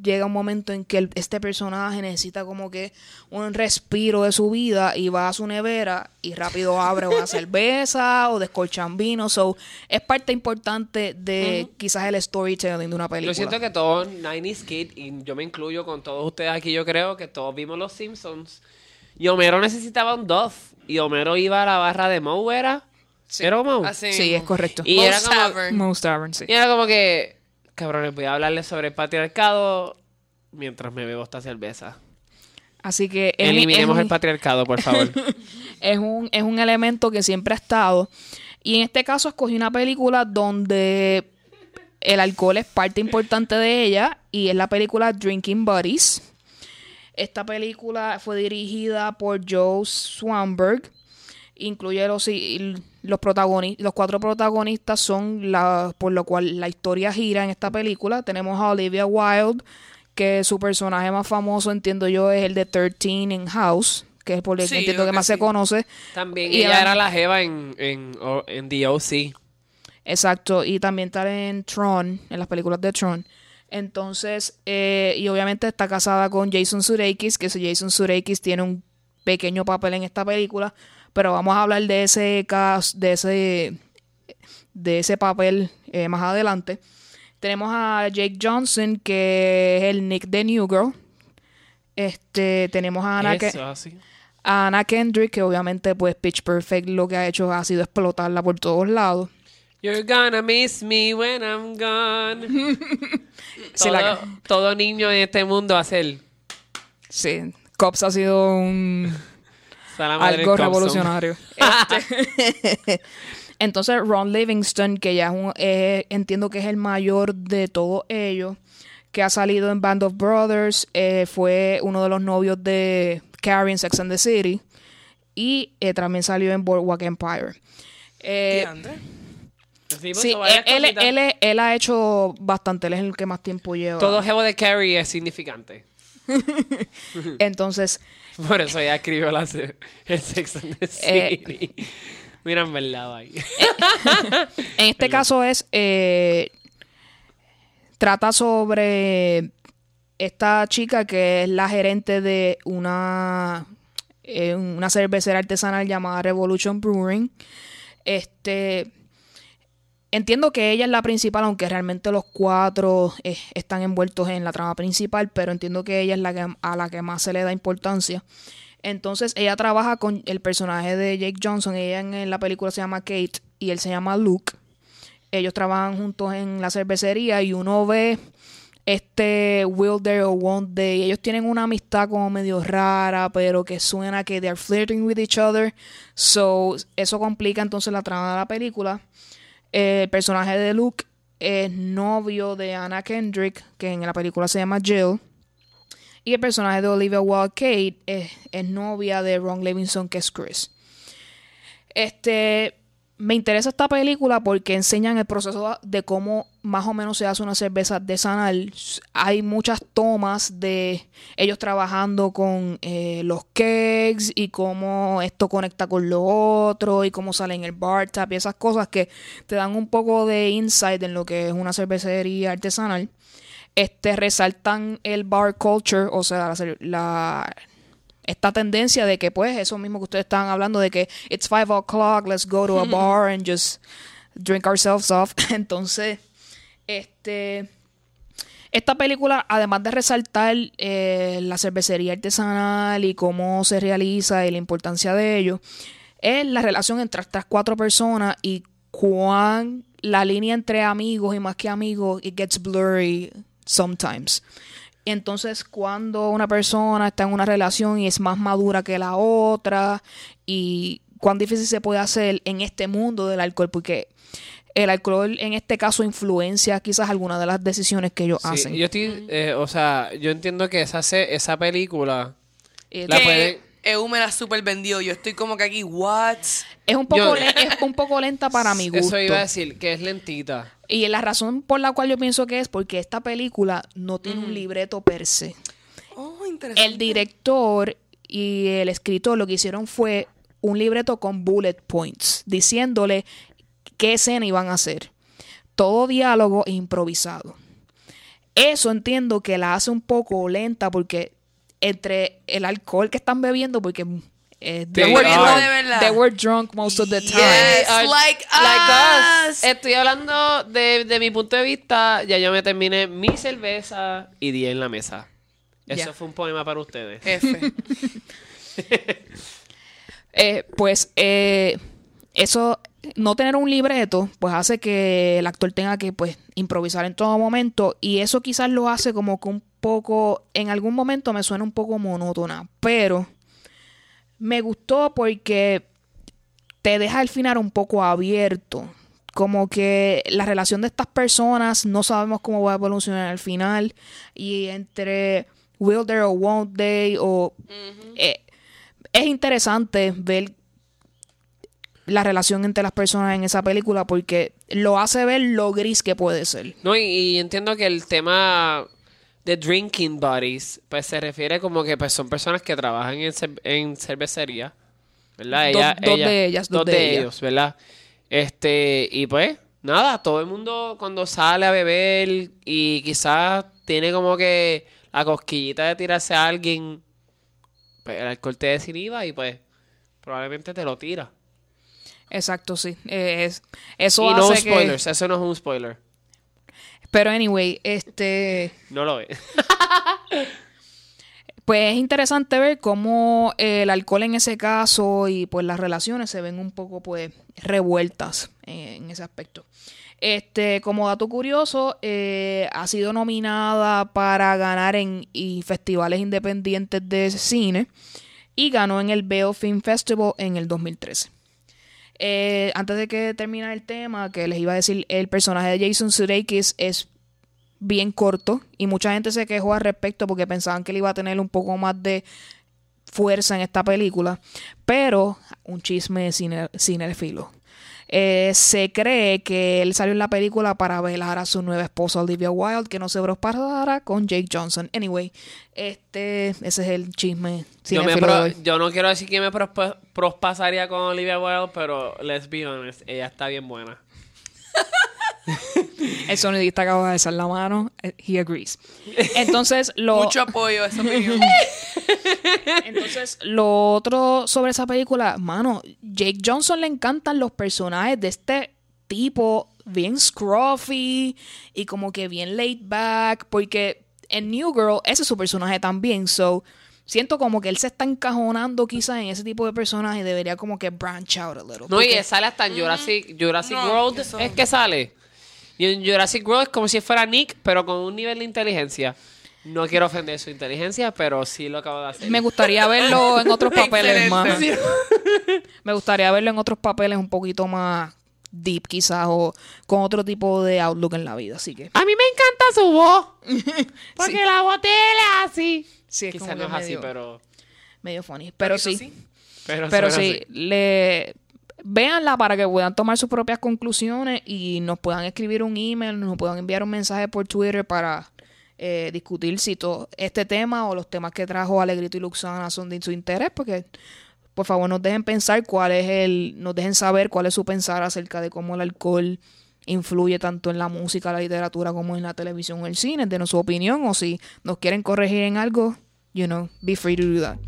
llega un momento en que este personaje necesita como que un respiro de su vida y va a su nevera y rápido abre una cerveza o descolchan vino. So, es parte importante de quizás el storytelling de una película. Yo siento que todos 90s Kid, y yo me incluyo con todos ustedes aquí, yo creo que todos vimos Los Simpsons. Y Homero necesitaba un Duff. Y Homero iba a la barra de Moe, ¿era? ¿Era Moe? Así Sí, mismo. es correcto. Y era como- Tavern. Most Tavern, sí. Y era como que, cabrones, voy a hablarles sobre el patriarcado mientras me bebo esta cerveza. Así que es Eliminemos es el patriarcado, por favor. es un, es un elemento que siempre ha estado. Y en este caso escogí una película donde el alcohol es parte importante de ella y es la película Drinking Buddies. Esta película fue dirigida por Joe Swanberg. Incluye los, los protagonistas, los cuatro protagonistas son la, por lo cual la historia gira en esta película. Tenemos a Olivia Wilde, que su personaje más famoso, entiendo yo, es el de 13 en House, que es por el Sí, que entiendo que que más se conoce. También Y ella la- era la jeva en, en, en The O.C. Exacto, y también está en Tron, en las películas de Tron. Entonces, eh, y obviamente está casada con Jason Sudeikis, que ese Jason Sudeikis tiene un pequeño papel en esta película, pero vamos a hablar de ese caso, de ese, de ese papel eh, más adelante. Tenemos a Jake Johnson, que es el Nick de New Girl. Este, tenemos a Ana, Eso, así. a Anna Kendrick, que obviamente pues Pitch Perfect lo que ha hecho ha sido explotarla por todos lados. You're gonna miss me when I'm gone. Todo, la- todo niño en este mundo hace el... Sí, Cops ha sido un algo revolucionario. Este, Entonces Ron Livingston, que ya es un- eh, entiendo que es el mayor de todos ellos, que ha salido en Band of Brothers, eh, fue uno de los novios de Carrie en Sex and the City y eh, también salió en Boardwalk Empire. Eh, Diandre. Sí, pues, sí, varias él, él- él es- él ha hecho bastante, él es el que más tiempo lleva. Todo jevo de Carrie es significante. Entonces, Por eso ella escribió la, el Sex and the Eh, City. Mira, en verdad, ahí. En este caso es. eh, trata sobre esta chica que es la gerente de una. eh, una cervecera artesanal llamada Revolution Brewing. Este. Entiendo que ella es la principal, aunque realmente los cuatro eh, están envueltos en la trama principal, pero entiendo que ella es la que, a la que más se le da importancia. Entonces ella trabaja con el personaje de Jake Johnson, ella en, en la película se llama Kate y él se llama Luke. Ellos trabajan juntos en la cervecería y uno ve este Will There or Won't They. Ellos tienen una amistad como medio rara, pero que suena que they're flirting with each other. So, eso complica entonces la trama de la película. Eh, el personaje de Luke es novio de Anna Kendrick, que en la película se llama Jill. Y el personaje de Olivia Wilde Kate es, es novia de Ron Levinson, que es Chris. Este, me interesa esta película porque enseñan el proceso de cómo más o menos se hace una cerveza artesanal. Hay muchas tomas de ellos trabajando con eh, los kegs y cómo esto conecta con lo otro y cómo sale en el bar tap y esas cosas que te dan un poco de insight en lo que es una cervecería artesanal. Este resaltan el bar culture, o sea, la, la esta tendencia de que pues eso mismo que ustedes estaban hablando de que it's five o'clock, let's go to a bar and just drink ourselves off. Entonces, este esta película, además de resaltar eh, la cervecería artesanal y cómo se realiza y la importancia de ello, es la relación entre estas cuatro personas y cuán la línea entre amigos y más que amigos, it gets blurry sometimes. Entonces, cuando una persona está en una relación y es más madura que la otra, y cuán difícil se puede hacer en este mundo del alcohol, porque el alcohol en este caso influencia quizás algunas de las decisiones que ellos Sí, hacen. Yo estoy, eh, o sea, yo entiendo que esa, esa película Eh, la que puede- EU me la super vendió. Yo estoy como que aquí, what? es, un poco yo- le- es un poco lenta para mi gusto. Eso iba a decir, que es lentita. Y la razón por la cual yo pienso que es porque esta película no tiene un libreto per se. Oh, interesante. El director y el escritor lo que hicieron fue un libreto con bullet points, diciéndole qué escena iban a hacer. Todo diálogo improvisado. Eso entiendo que la hace un poco lenta porque entre el alcohol que están bebiendo, porque eh, they, were drunk, de verdad. they were drunk most of the time. Yes, Ay, like like us. us. Estoy hablando de, de mi punto de vista. Ya yo me terminé mi cerveza y di en la mesa. Eso fue un poema para ustedes. F. Eh, pues eh, eso, no tener un libreto, pues hace que el actor tenga que pues improvisar en todo momento y eso quizás lo hace como que un poco, en algún momento me suena un poco monótona, pero me gustó porque te deja el final un poco abierto. Como que la relación de estas personas no sabemos cómo va a evolucionar al final. Y entre will they or won't they, o eh, es interesante ver la relación entre las personas en esa película porque lo hace ver lo gris que puede ser. No, y, y entiendo que el tema de drinking buddies, pues se refiere como que pues son personas que trabajan en, en cervecería, ¿verdad? Dos- Ella- dos ella- de ellas, dos dos de de ellas. ellos, ¿verdad? Este, y pues, nada, todo el mundo cuando sale a beber y quizás tiene como que la cosquillita de tirarse a alguien, pues el alcohol te desinhiba y pues probablemente te lo tira. Exacto, sí. Eh, es- eso y no hace que- spoilers, eso no es un spoiler. Pero anyway, este... No lo es. Pues es interesante ver cómo eh, el alcohol en ese caso y pues las relaciones se ven un poco pues revueltas eh, en ese aspecto. Este, como dato curioso, eh, ha sido nominada para ganar en y festivales independientes de cine y ganó en el Veo Film Festival en el 2013. Eh, antes de que termine el tema, que les iba a decir, el personaje de Jason Sudeikis es bien corto y mucha gente se quejó al respecto porque pensaban que él iba a tener un poco más de fuerza en esta película, pero un chisme cine, cinefilo. Eh, se cree que él salió en la película para velar a su nueva esposa Olivia Wilde, que no se pasara con Jake Johnson. Anyway, este, ese es el chisme Yo, me pro- no quiero decir que me prospasaría con Olivia Wilde, pero let's be honest, ella está bien buena. El sonidista acaba de alzar la mano. eh, He agrees. Entonces, lo, Mucho apoyo a esa opinión. Entonces, lo otro sobre esa película, mano, Jake Johnson le encantan los personajes de este tipo bien scruffy y como que bien laid back, porque en New Girl ese es su personaje también, so siento como que él se está encajonando quizás en ese tipo de personaje y debería como que branch out a little. No, y porque- sale hasta en Jurassic, Jurassic No, World, eso- es que sale. Y en Jurassic World es como si fuera Nick, pero con un nivel de inteligencia. No quiero ofender su inteligencia, pero sí lo acabo de hacer. me gustaría verlo en otros papeles más. Me gustaría verlo en otros papeles un poquito más deep quizás o con otro tipo de outlook en la vida, así que A mí me encanta su voz. Porque la voz de él es así. sí, es Quizás como no es así, pero... medio funny. Pero sí, Pero, sí, así. le véanla para que puedan tomar sus propias conclusiones y nos puedan escribir un email, nos puedan enviar un mensaje por Twitter para eh, discutir si todo este tema o los temas que trajo Alegrito y Luxana son de su interés, porque por favor nos dejen pensar cuál es el, nos dejen saber cuál es su pensar acerca de cómo el alcohol influye tanto en la música, la literatura como en la televisión o el cine, denos su opinión o si nos quieren corregir en algo, you know, be free to do that.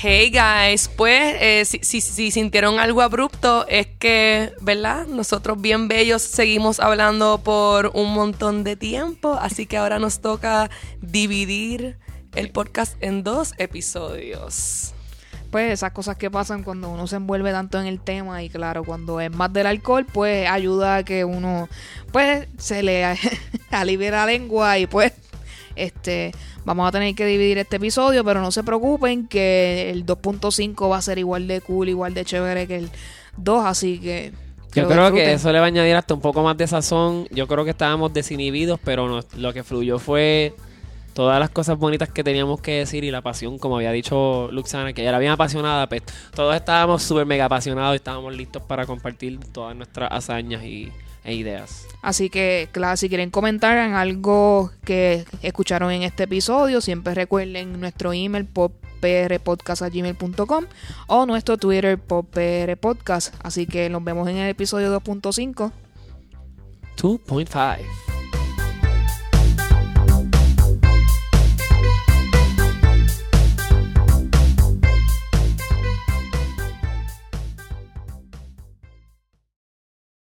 Hey guys, pues eh, si, si- si sintieron algo abrupto es que, ¿verdad? Nosotros bien bellos seguimos hablando por un montón de tiempo, así que ahora nos toca dividir el podcast en dos episodios. pues esas cosas que pasan cuando uno se envuelve tanto en el tema y claro, cuando es más del alcohol, pues ayuda a que uno pues se le alivie la lengua y pues este vamos a tener que dividir este episodio, pero no se preocupen que el 2.5 va a ser igual de cool, igual de chévere que el 2, así que yo creo que eso le va a añadir hasta un poco más de sazón. Yo creo que estábamos desinhibidos, pero lo que fluyó fue todas las cosas bonitas que teníamos que decir y la pasión, como había dicho Luxana, que ella era bien apasionada, pues todos estábamos súper mega apasionados y estábamos listos para compartir todas nuestras hazañas y, e ideas. Así que, claro, si quieren comentar en algo que escucharon en este episodio, siempre recuerden nuestro email poprpodcast.gmail.com o nuestro Twitter poprpodcast. Así que nos vemos en el episodio 2.5. 2.5